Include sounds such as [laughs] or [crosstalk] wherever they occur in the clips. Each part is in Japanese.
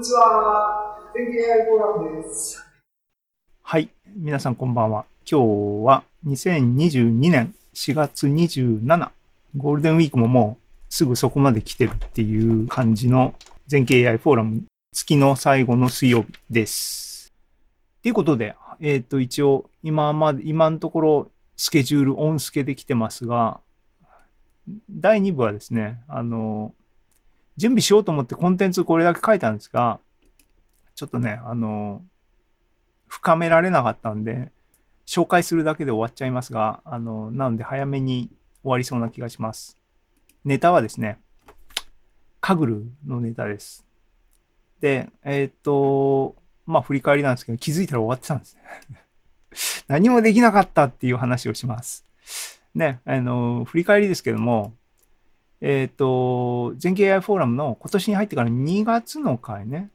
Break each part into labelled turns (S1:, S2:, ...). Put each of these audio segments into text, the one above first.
S1: にちは。天気 AI フォーラムです。
S2: はい。皆さんこんばんは。今日は2022年4月27。ゴールデンウィークももうすぐそこまで来てるっていう感じの全景 AI フォーラム月の最後の水曜日です。ということで、えっ、ー、と、一応、今まで、今のところ、スケジュール、オンスケできてますが、第2部はですね、あの、準備しようと思ってコンテンツこれだけ書いたんですが、ちょっとね、あの、深められなかったんで、紹介するだけで終わっちゃいますが、あの、なので早めに終わりそうな気がします。ネタはですね、カグルのネタです。で、えっ、と、まあ振り返りなんですけど、気づいたら終わってたんですね。[laughs] 何もできなかったっていう話をします。ね、あの、振り返りですけども、えっ、ー、と、全景 AI フォーラムの今年に入ってから2月の回ね、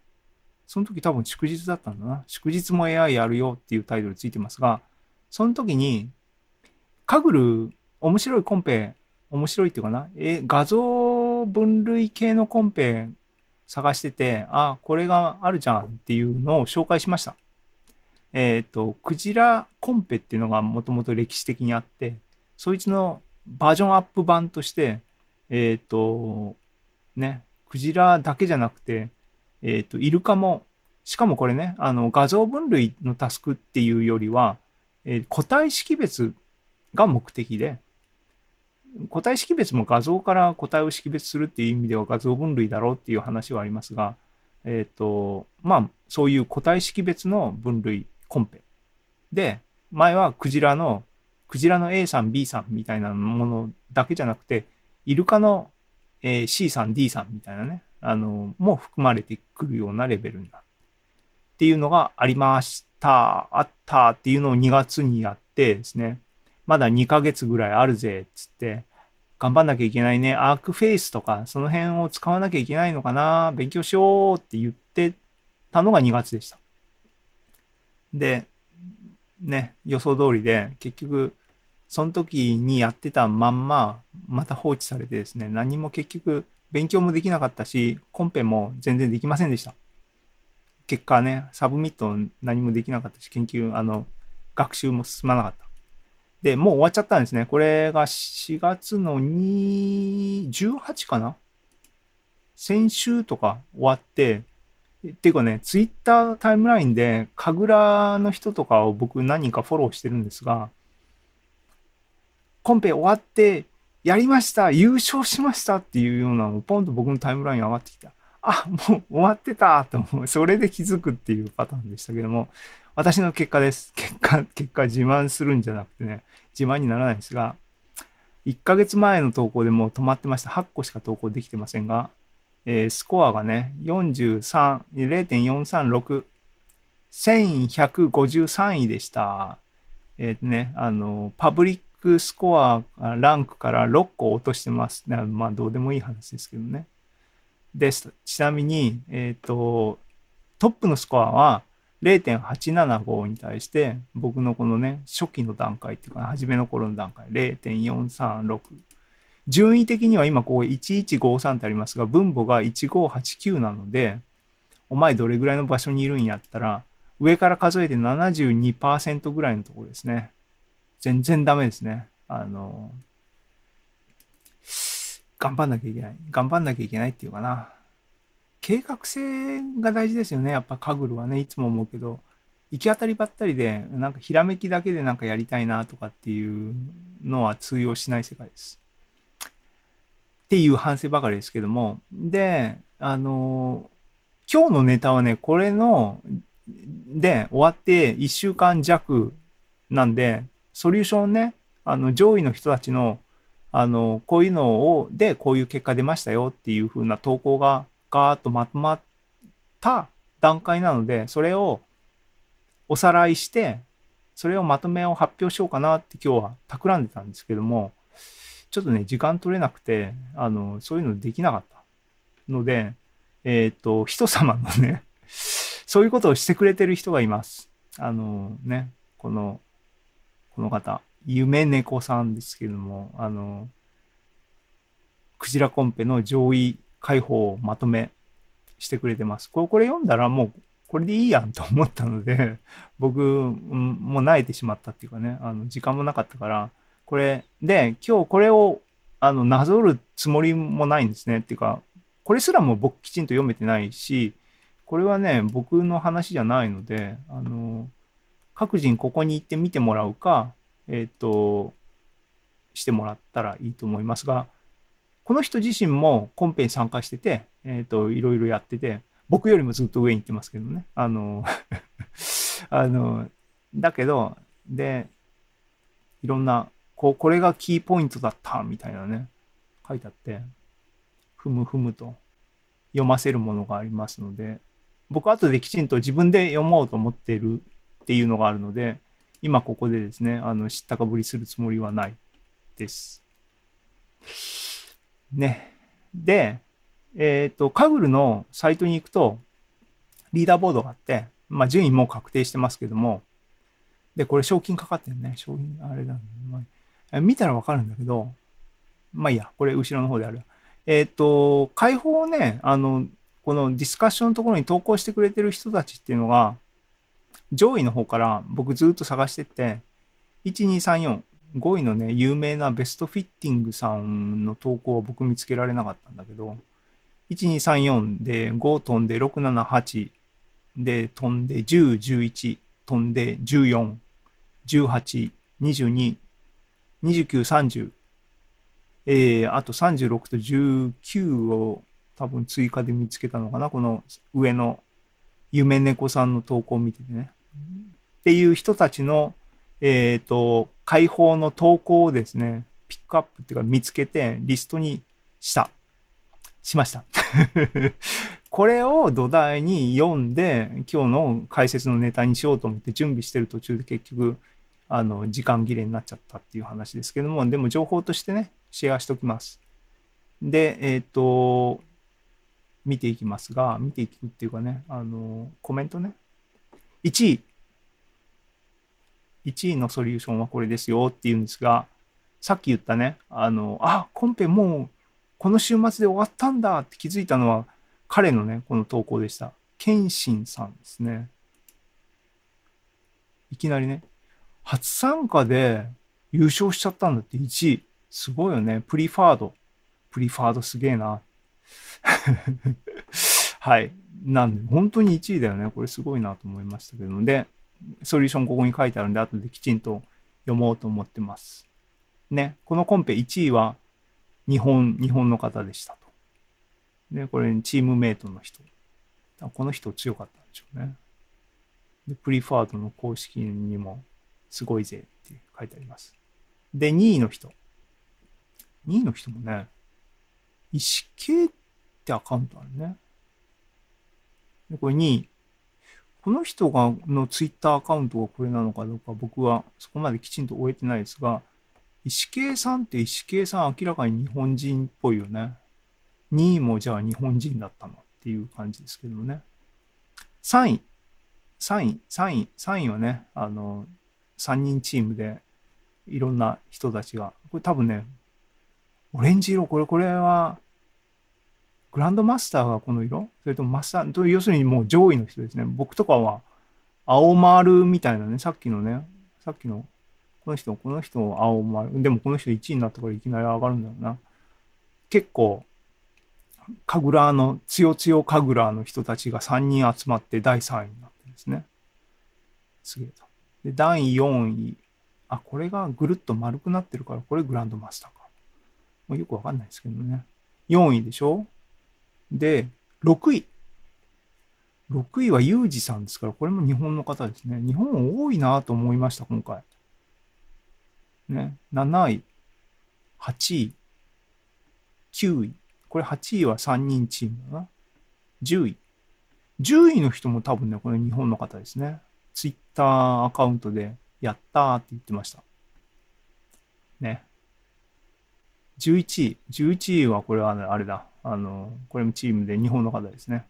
S2: その時多分祝日だったんだな。祝日も AI やるよっていうタイトルついてますが、その時に、カグル、面白いコンペ、面白いっていうかな、え、画像分類系のコンペ探してて、あ、これがあるじゃんっていうのを紹介しました。えっ、ー、と、クジラコンペっていうのがもともと歴史的にあって、そいつのバージョンアップ版として、えっ、ー、と、ね、クジラだけじゃなくて、えっ、ー、と、イルカも、しかもこれね、あの、画像分類のタスクっていうよりは、えー、個体識別が目的で、個体識別も画像から個体を識別するっていう意味では画像分類だろうっていう話はありますが、えっ、ー、と、まあ、そういう個体識別の分類コンペ。で、前はクジラの、クジラの A さん、B さんみたいなものだけじゃなくて、イルカの、えー、C さん、D さんみたいなね、あの、も含まれてくるようなレベルになる。っていうのがありました、あったっていうのを2月にやってですね、まだ2ヶ月ぐらいあるぜ、つって、頑張んなきゃいけないね。アークフェイスとか、その辺を使わなきゃいけないのかな。勉強しようって言ってたのが2月でした。で、ね、予想通りで、結局、その時にやってたまんま、また放置されてですね、何も結局、勉強もできなかったし、コンペも全然できませんでした。結果ね、 submit 何もできなかったし、研究、あの、学習も進まなかった。で、もう終わっちゃったんですね。これが4月の2、18かな？先週とか終わって、っていうかね、ツイッタータイムラインで、神楽の人とかを僕何人かフォローしてるんですが、コンペ終わって、やりました優勝しましたっていうようなのポンと僕のタイムライン上がってきた。あ、もう終わってたと思う。それで気づくっていうパターンでしたけども、私の結果です。結果、結果自慢するんじゃなくてね、自慢にならないんですが、1ヶ月前の投稿でもう止まってました。8個しか投稿できてませんが、えー、スコアがね、43、0.436、1153位でした。えっ、ー、とね、あの、パブリックスコア、ランクから6個落としてます。まあ、どうでもいい話ですけどね。です。ちなみに、えっ、ー、と、トップのスコアは、0.875に対して、僕のこのね、初期の段階っていうか、初めの頃の段階、0.436。順位的には今こう1153ってありますが、分母が1589なので、お前どれぐらいの場所にいるんやったら、上から数えて72%ぐらいのところですね。全然ダメですね。あの、頑張んなきゃいけない。頑張んなきゃいけないっていうかな。計画性が大事ですよね。やっぱカグルはね、いつも思うけど、行き当たりばったりで、なんかひらめきだけでなんかやりたいなとかっていうのは通用しない世界です。っていう反省ばかりですけども。で、あの、今日のネタはね、これの、で終わって1週間弱なんで、ソリューションね、あの、上位の人たちの、あの、こういうのを、で、こういう結果出ましたよっていう風な投稿がガーッとまとまった段階なので、それをおさらいして、それをまとめを発表しようかなって今日は企んでたんですけども、ちょっとね、時間取れなくて、あの、そういうのできなかったので、えっ、ー、と、人様のね、そういうことをしてくれてる人がいます。あのね、この、この方、夢猫さんですけども、あの、クジラコンペの上位解放をまとめ、してくれてます。これこれ読んだらもうこれでいいやんと思ったので、[laughs] 僕、もう慣れてしまったっていうかね、あの時間もなかったから、これで今日これをあのなぞるつもりもないんですね。っていうか、これすらも僕きちんと読めてないし、これはね、僕の話じゃないので、あの、各人ここに行って見てもらうか、えっ、と、してもらったらいいと思いますが、この人自身もコンペに参加してて、えっ、と、いろいろやってて、僕よりもずっと上に行ってますけどね。あの、[laughs] あの、だけど、で、いろんな、こう、これがキーポイントだった、みたいなね、書いてあって、ふむふむと読ませるものがありますので、僕後できちんと自分で読もうと思っているっていうのがあるので、今ここでですね、あの、知ったかぶりするつもりはないです。ね。で、えっ、と、カグルのサイトに行くと、リーダーボードがあって、まあ、順位も確定してますけども、で、これ賞金かかってるね。賞金、あれだ、ねまあ見たらわかるんだけど、まあいいや、これ後ろの方である。えっ、と、解放をね、あの、このディスカッションのところに投稿してくれてる人たちっていうのが、上位の方から僕ずっと探してって、1234、5位のね、有名なベストフィッティングさんの投稿は僕見つけられなかったんだけど、1234で5飛んで678で飛んで10、11飛んで14、18、22、29、30、えー、あと36と19を多分追加で見つけたのかなこの上の夢猫さんの投稿を見ててね。っていう人たちの、えっ、と、解放の投稿をですね、ピックアップっていうか見つけてリストにした。しました。[laughs] これを土台に読んで、今日の解説のネタにしようと思って準備してる途中で結局、あの、時間切れになっちゃったっていう話ですけども、でも情報としてね、シェアしときます。で、えっ、と、見ていきますが、見ていくっていうかね、あの、コメントね。1位。1位のソリューションはこれですよっていうんですが、さっき言ったね、あの、あ、コンペもうこの週末で終わったんだって気づいたのは彼のね、この投稿でした。ケンシンさんですね。いきなりね、初参加で優勝しちゃったんだって1位。すごいよね。プリファード。プリファードすげえな。[laughs] はい。なんで、本当に1位だよね。これすごいなと思いましたけども。で、ソリューションここに書いてあるんで、後できちんと読もうと思ってます。ね。このコンペ1位は日本、日本の方でしたと。で、これチームメイトの人。この人強かったんでしょうね。で、プリファードの公式にもすごいぜって書いてあります。で、2位の人。2位の人もね、石系ってアカウントあるね。で、これ2位。この人が、のツイッターアカウントがこれなのかどうか僕はそこまできちんと終えてないですが、石系さんって石系さん明らかに日本人っぽいよね。2位もじゃあ日本人だったのっていう感じですけどもね。3位。3位、3位、3位はね、あの、3人チームでいろんな人たちが、これ多分ね、オレンジ色、これ、これは、グランドマスターがこの色？それともマスター、要するにもう上位の人ですね。僕とかは、青丸みたいなね、さっきのね、さっきの、この人、この人、青丸。でもこの人1位になったからいきなり上がるんだよな。結構、神楽の、つよつよ神楽の人たちが3人集まって第3位になってるんですね。すげえと。で、第4位。あ、これがぐるっと丸くなってるから、これグランドマスターか。もうよくわかんないですけどね。4位でしょ？で、6位。6位はユージさんですから、これも日本の方ですね。日本多いなと思いました、今回。ね。7位、8位、9位。これ8位は3人チームだな。10位。10位の人も多分ね、これ日本の方ですね。ツイッターアカウントで、やったーって言ってました。ね。11位。11位はこれはあれだ。あの、これもチームで日本の方ですね。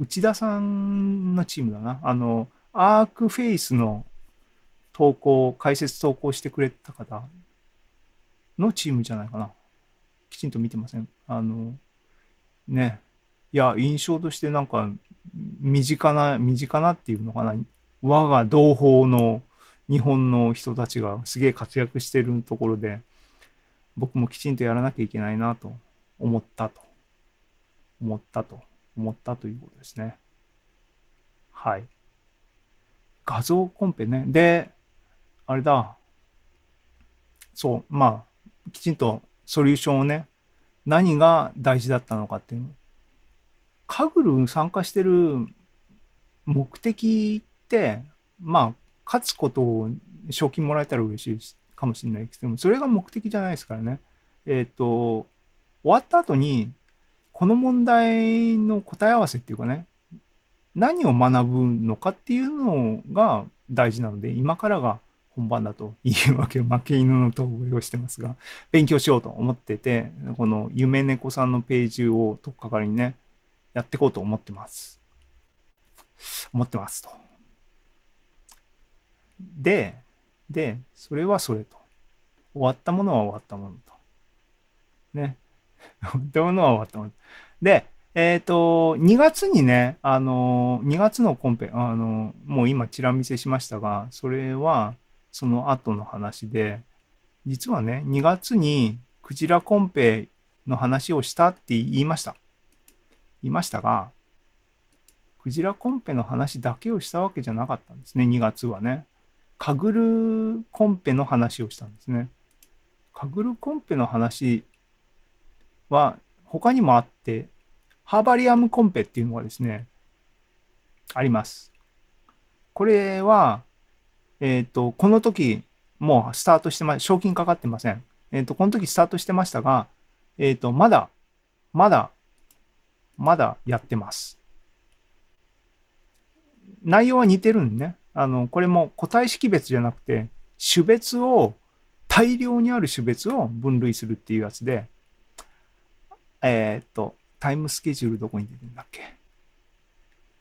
S2: 内田さんのチームだな。あの、アークフェイスの投稿、解説投稿してくれた方のチームじゃないかな。きちんと見てません。あの、ね。いや、印象としてなんか、身近な、身近なっていうのかな。我が同胞の日本の人たちがすげえ活躍してるところで、僕もきちんとやらなきゃいけないなと思ったと。思ったと。思ったということですね。はい。画像コンペね。で、あれだ。そう、まあ、きちんとソリューションをね、何が大事だったのかっていうの。カグル参加してる目的って、まあ、勝つことを賞金もらえたら嬉しいですかもしれないですけども、それが目的じゃないですからね。えっ、ー、と、終わった後に、この問題の答え合わせっていうかね、何を学ぶのかっていうのが大事なので、今からが本番だというわけ、負け犬の統合をしてますが、勉強しようと思ってて、この夢猫さんのページをとっかかりにね、やっていこうと思ってます。思ってますと。で、で、それはそれと。終わったものは終わったものと。ね。終わったものは終わったもの。で、えっ、ー、と、2月にね、あの、2月のコンペ、あの、もう今チラ見せしましたが、それはその後の話で、実はね、2月にクジラコンペの話をしたって言いました。言いましたが、クジラコンペの話だけをしたわけじゃなかったんですね、2月はね。カグルコンペの話をしたんですね。カグルコンペの話は他にもあって、ハーバリアムコンペっていうのがですね、あります。これは、えっ、ー、と、この時、もうスタートしてま、賞金かかってません。えっ、ー、と、この時スタートしてましたが、えっ、ー、と、まだ、まだ、まだやってます。内容は似てるんね。あの、これも個体識別じゃなくて、種別を、大量にある種別を分類するっていうやつで、えー、っと、タイムスケジュールどこに出てるんだっけ？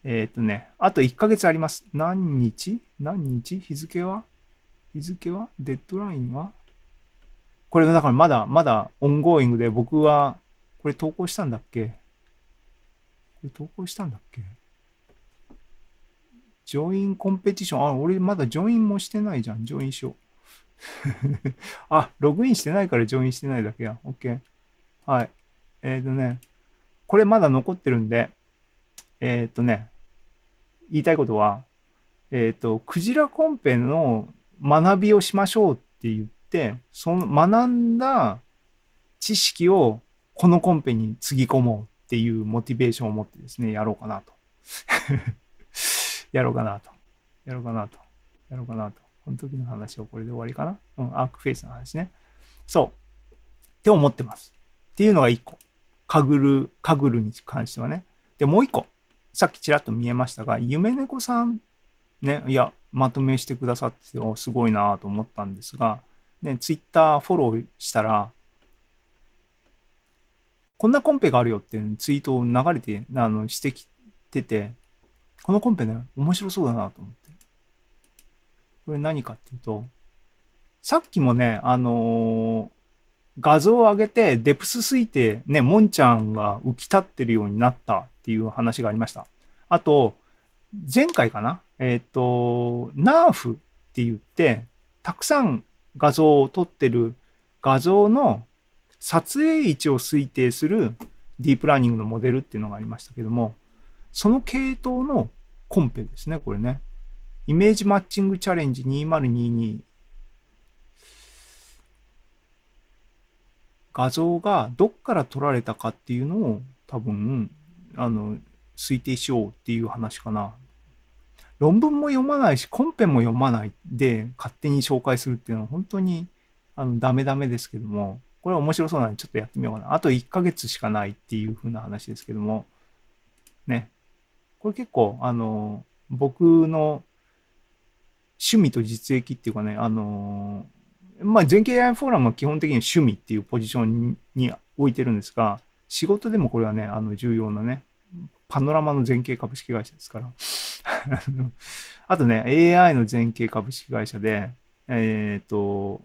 S2: えー、っとね、あと1ヶ月あります。何日？何日？日付は？日付は？デッドラインは？これがだからまだ、まだ ongoing で僕は、これ投稿したんだっけ？これ投稿したんだっけ？ Join Competition。あ、俺まだ join もしてないじゃん。 join しよう。[laughs] あ、ログインしてないから join してないだけや。OK。はい。えっ、ー、とね、これまだ残ってるんで、えっ、ー、とね、言いたいことは、えっ、ー、と、クジラコンペの学びをしましょうって言って、その学んだ知識をこのコンペにつぎ込もうっていうモチベーションを持ってですね、やろうかなと。やろうかなと。やろうかなと。やろうかなと。この時の話はこれで終わりかなうん、アークフェイスの話ね。そう。って思ってます。っていうのが一個。カグル、カグルに関してはね。で、もう一個。さっきちらっと見えましたが、夢猫さん、ね、いや、まとめしてくださってて、すごいなと思ったんですが、ね、ツイッターフォローしたら、こんなコンペがあるよっていうツイートを流れて、あの、してきてて、このコンペね、面白そうだなと思って。これ何かっていうと、さっきもね、あのー、画像を上げて、デプス推定、ね、モンちゃんが浮き立ってるようになったっていう話がありました。あと、前回かな？えっ、ー、と、ナーフって言って、たくさん画像を撮ってる画像の撮影位置を推定するディープラーニングのモデルっていうのがありましたけども、その系統のコンペですね、これね。イメージマッチングチャレンジ2022画像がどっから撮られたかっていうのを多分、あの、推定しようっていう話かな。論文も読まないし、コンペも読まないで勝手に紹介するっていうのは本当にあのダメダメですけども、これは面白そうなんでちょっとやってみようかな。あと1ヶ月しかないっていう風な話ですけども、ね。これ結構、あの、僕の趣味と実益っていうかね、あの、まあ、全経 AI フォーラムは基本的に趣味っていうポジションに置いてるんですが、仕事でもこれはね、あの、重要なね、パノラマの全景株式会社ですから。[laughs] あとね、AI の全景株式会社で、えっ、ー、と、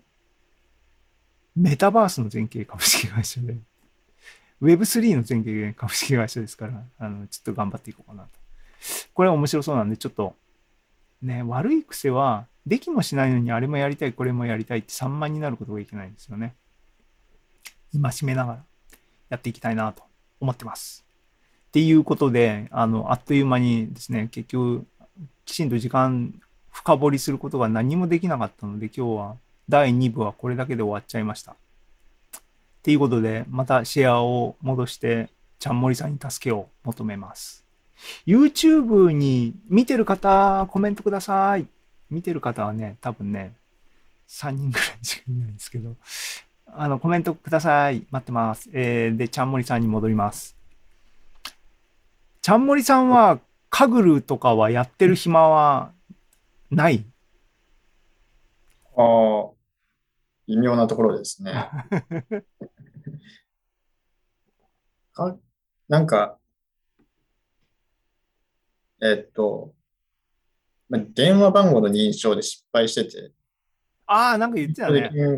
S2: メタバースの全景株式会社で、Web3 の全経株式会社ですから、あの、ちょっと頑張っていこうかなと。これは面白そうなんで、ちょっと、ね、悪い癖は、できもしないのにあれもやりたい、これもやりたいって散漫になることがいけないんですよね。今しめながらやっていきたいなと思ってます。っていうことで、あの、あっという間にですね、結局、きちんと時間深掘りすることが何もできなかったので、今日は第2部はこれだけで終わっちゃいました。っていうことで、またシェアを戻して、ちゃんもりさんに助けを求めます。YouTube に見てる方、コメントください。見てる方はね、多分ね、3人ぐらいしかいないんですけど、あの、コメントください。待ってます。えー、で、ちゃんもりさんに戻ります。ちゃんもりさんは、カグルとかはやってる暇はない？
S3: ああ、微妙なところですね。[laughs] か、なんか、えっと、まあ電話番号の認証で失敗してて、
S2: ああ、なんか言ってたね。
S3: できな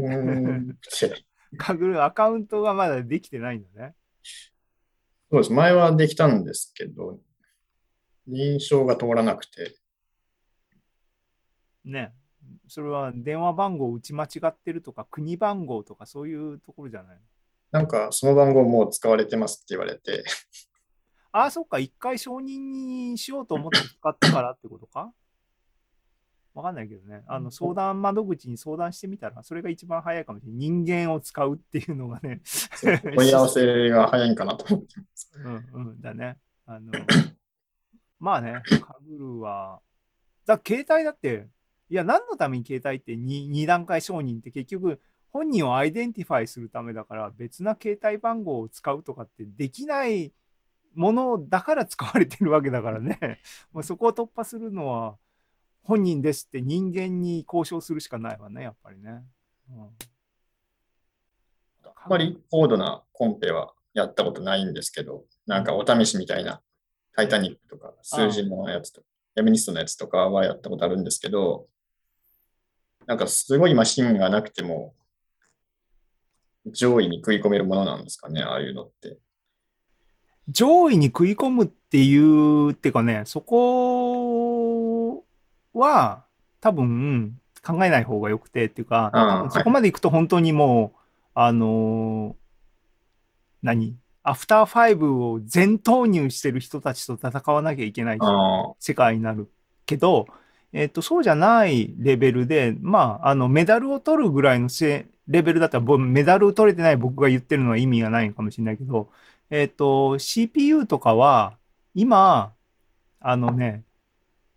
S3: くて
S2: カグルアカウントがまだできてないんだね。
S3: そうです。前はできたんですけど、認証が通らなくて、
S2: ね。それは電話番号を打ち間違ってるとか、国番号とかそういうところじゃない
S3: なんかその番号もう使われてますって言われて、
S2: ああ、そっか、一回承認にしようと思って使ったからってことか？[coughs] わかんないけどね。あの、相談窓口に相談してみたら、それが一番早いかもしれない。人間を使うっていうのがね。
S3: 問い合わせが早いんかなと思ってます。
S2: うんうん、だね。あの、[coughs] まあね、 Kaggle は、だ携帯だって、いや、何のために携帯って2、二段階承認って結局、本人を identify するためだから、別な携帯番号を使うとかってできないものだから使われてるわけだからね。[laughs] もうそこを突破するのは、本人ですって人間に交渉するしかないわね、やっぱりね。うん
S3: あんまり高度なコンペはやったことないんですけど、なんかお試しみたいな、タイタニックとか、数字のやつとか、ヤミニストのやつとかはやったことあるんですけど、なんかすごいマシンがなくても、上位に食い込めるものなんですかね、ああいうのって。
S2: 上位に食い込むっていう、っていうかね、そこは多分考えない方がよくてっていうか、そこまで行くと本当にもう、あのー何？アフターファイブを全投入してる人たちと戦わなきゃいけない世界になるけど、えっと、そうじゃないレベルで、まあ、あの、メダルを取るぐらいのせレベルだったら、ぼメダルを取れてない僕が言ってるのは意味がないのかもしれないけど、えっと、CPU とかは、今、あのね、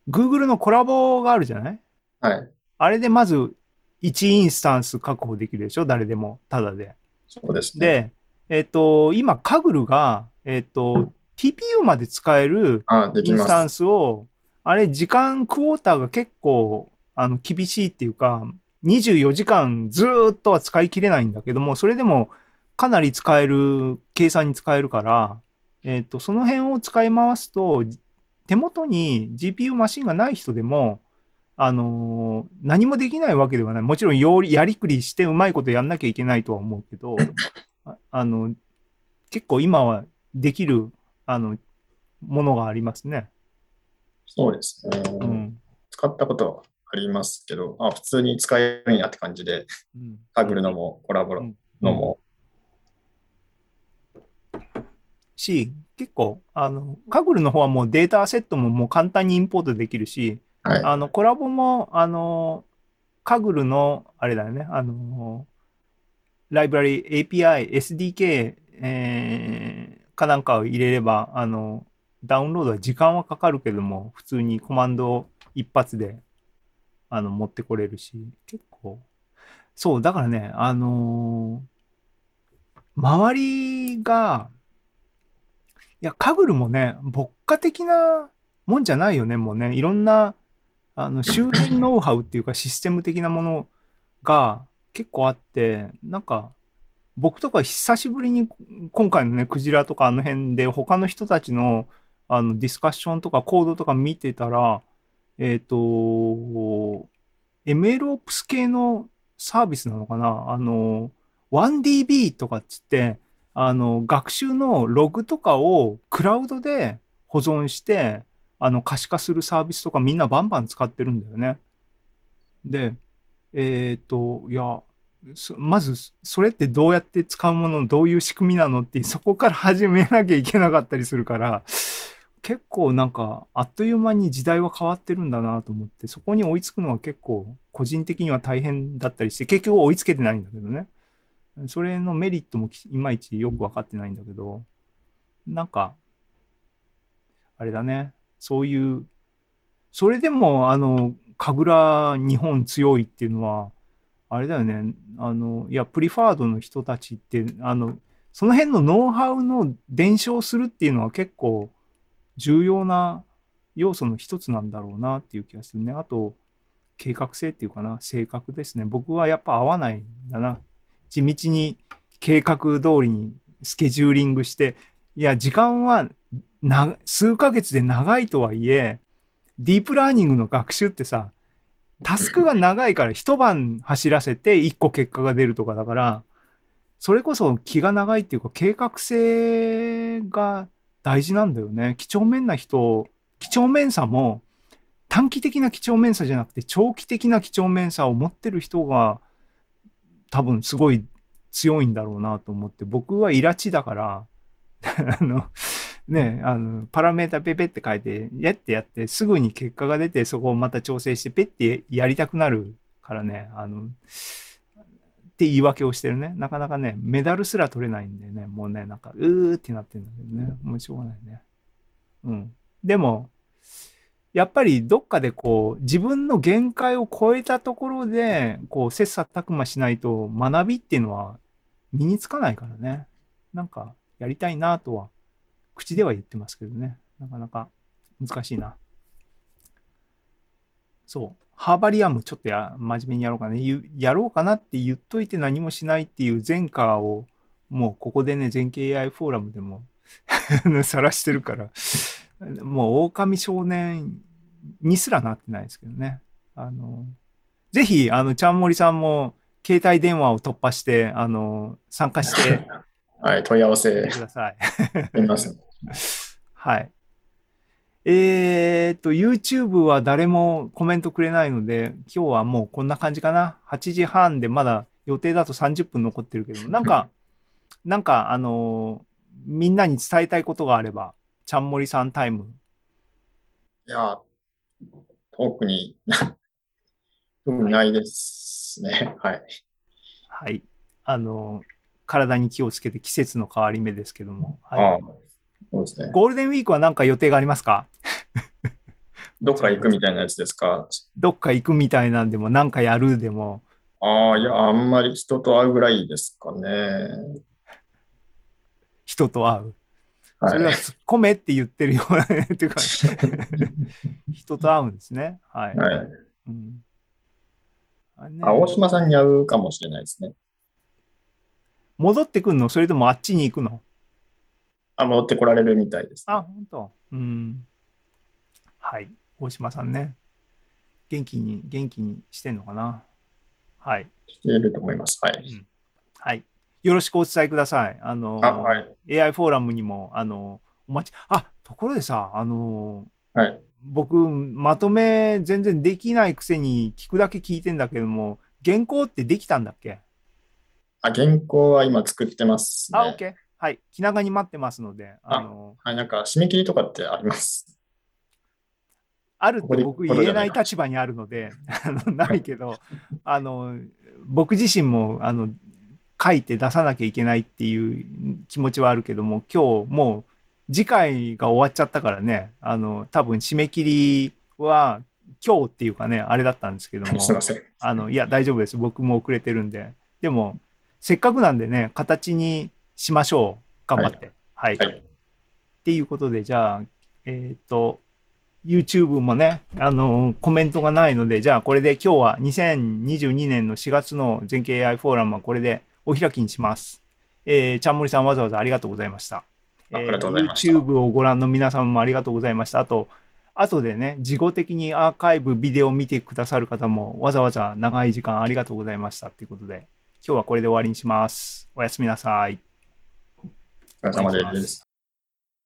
S2: Google のコラボがあるじゃない？
S3: はい。
S2: あれでまず1インスタンス確保できるでしょ？誰でも、ただで。
S3: そうですね。
S2: で、えっと、今、カグルが、えっと、TPU まで使えるインスタン
S3: す。
S2: スを、あれ、時間クォーターが結構、あの、厳しいっていうか、24時間ずーっとは使い切れないんだけども、それでもかなり使える、計算に使えるから、えっ、と、その辺を使い回すと、手元に GPU マシンがない人でも、あのー何もできないわけではない。もちろんより、やりくりしてうまいことやんなきゃいけないとは思うけど、[laughs] ああの、結構今はできる、あの、ものがありますね。
S3: そうですね。
S2: うん。
S3: 使ったことはありますけど、あ、普通に使えるんやって感じで、
S2: うん
S3: カグルのもコラボのも、
S2: し、結構、あの、カグルの方はもうデータセットももう簡単にインポートできるし、
S3: はい。
S2: あの、コラボも、あの、カグルの、あれだよね、あの、ライブラリ、API、SDK、えーかなんかを入れれば、あの、ダウンロードは時間はかかるけども、普通にコマンド一発で、あの、持ってこれるし、結構、そう、だからね、あの周りが、いや、カグルもね、牧歌的なもんじゃないよね、もうね。いろんな、あの、周辺ノウハウっていうか [laughs] システム的なものが結構あって、なんか、僕とか久しぶりに今回のね、クジラとかあの辺で他の人たちのあのディスカッションとかコードとか見てたら、えっ、と、MLOps 系のサービスなのかな？あの、1DB とかっつって、あの、学習のログとかをクラウドで保存して、あの、可視化するサービスとかみんなバンバン使ってるんだよね。で、えっ、と、いや、まず、それってどうやって使うもの、どういう仕組みなのって、[laughs] そこから始めなきゃいけなかったりするから、結構なんか、あっという間に時代は変わってるんだなと思って、そこに追いつくのは結構、個人的には大変だったりして、結局追いつけてないんだけどね。それのメリットもいまいちよく分かってないんだけど、なんか、あれだね、そういう、それでも、あの、神楽日本強いっていうのは、あれだよね、あの、いや、プリファードの人たちって、あの、その辺のノウハウの伝承するっていうのは結構重要な要素の一つなんだろうなっていう気がするね。あと、計画性っていうかな、性格ですね。僕はやっぱ合わないんだな。地道に計画通りにスケジューリングして、いや、時間は数ヶ月で長いとはいえ、ディープラーニングの学習ってさ、タスクが長いから一晩走らせて一個結果が出るとかだから、それこそ気が長いっていうか計画性が大事なんだよね。几帳面な人、几帳面さも短期的な几帳面さじゃなくて長期的な几帳面さを持ってる人が多分すごい強いんだろうなと思って、僕はイラチだから、[laughs] あの、ね、あの、パラメータペペって書いて、やってやって、すぐに結果が出て、そこをまた調整して、ペってやりたくなるからね、あの、って言い訳をしてるね。なかなかね、メダルすら取れないんでね、もうね、なんか、うーってなってるんだけどね、もうしょうがないね。うん。でも、やっぱりどっかでこう、自分の限界を超えたところで、こう、切磋琢磨しないと学びっていうのは身につかないからね。なんか、やりたいなとは、口では言ってますけどね。なかなか難しいな。そう。ハーバリアムちょっとや真面目にやろうかね。やろうかなって言っといて何もしないっていう前科を、もうここでね、全景 AI フォーラムでも [laughs] 晒してるから、もう狼少年にすらなってないですけどね。あの、ぜひ、あの、ちゃんもりさんも携帯電話を突破して、あの、参加して [laughs]
S3: はい、問い合わせ
S2: ください。[laughs] はい。えーっと、YouTube は誰もコメントくれないので、今日はもうこんな感じかな。8時半でまだ予定だと30分残ってるけど、なんか、[laughs] なんか、あのーみんなに伝えたいことがあれば、ちゃんもりさんタイム。
S3: いや、特に、[laughs] 特にないですね。はい。
S2: はい。あのー体に気をつけて季節の変わり目ですけども。
S3: ああ
S2: はい、
S3: そうですね。
S2: ゴールデンウィークは何か予定がありますか？[laughs]
S3: どっか行くみたいなやつですか？
S2: どっか行くみたいなんでも、何かやるでも、
S3: ああ、いや、あんまり人と会うぐらいですかね。
S2: 人と会う？
S3: は。
S2: それはい突っ込めって言ってるようなね、っていうか、[laughs] 人と会うんですね。はい。
S3: はい。
S2: うんあ
S3: 大島さんに会うかもしれないですね。
S2: 戻ってくんの？それともあっちに行くの？
S3: あ、戻ってこられるみたいです。
S2: あ、本当。うん。はい。大島さんね。元気に、元気にしてんのかな？はい。
S3: していると思います。はい。
S2: はい。よろしくお伝えください。あの、
S3: あ、はい。
S2: AI フォーラムにも、あの、お待ち、あ、ところでさ、あの、
S3: はい。
S2: 僕、まとめ全然できないくせに聞くだけ聞いてんだけども、原稿ってできたんだっけ？
S3: あ、原稿は今作ってますね。
S2: あ、OK。はい。気長に待ってますので、あの、
S3: はい、なんか締め切りとかってあります？
S2: あるって僕言えない立場にあるので、[laughs] あの、ないけど、あの、僕自身も、あの、書いて出さなきゃいけないっていう気持ちはあるけども、今日もう次回が終わっちゃったからね、あの、多分締め切りは今日っていうかね、あれだったんですけども、[laughs]
S3: すいません。
S2: あの、いや、大丈夫です。僕も遅れてるんで。でも、せっかくなんでね、形にしましょう。頑張って。はい。
S3: はい。
S2: っていうことで、じゃあ、えっ、と、YouTube もね、あの、コメントがないので、じゃあこれで今日は2022年の4月の全景 AI フォーラムはこれでお開きにします。えー、ちゃんもりさんわざわざありがとうございました。
S3: あありがとうございました
S2: えー YouTube をご覧の皆様もありがとうございました。あと、後でね、事後的にアーカイブ、ビデオを見てくださる方もわざわざ長い時間ありがとうございましたということで、今日はこれで終わりにします。おやすみなさい。
S3: お疲れ様です。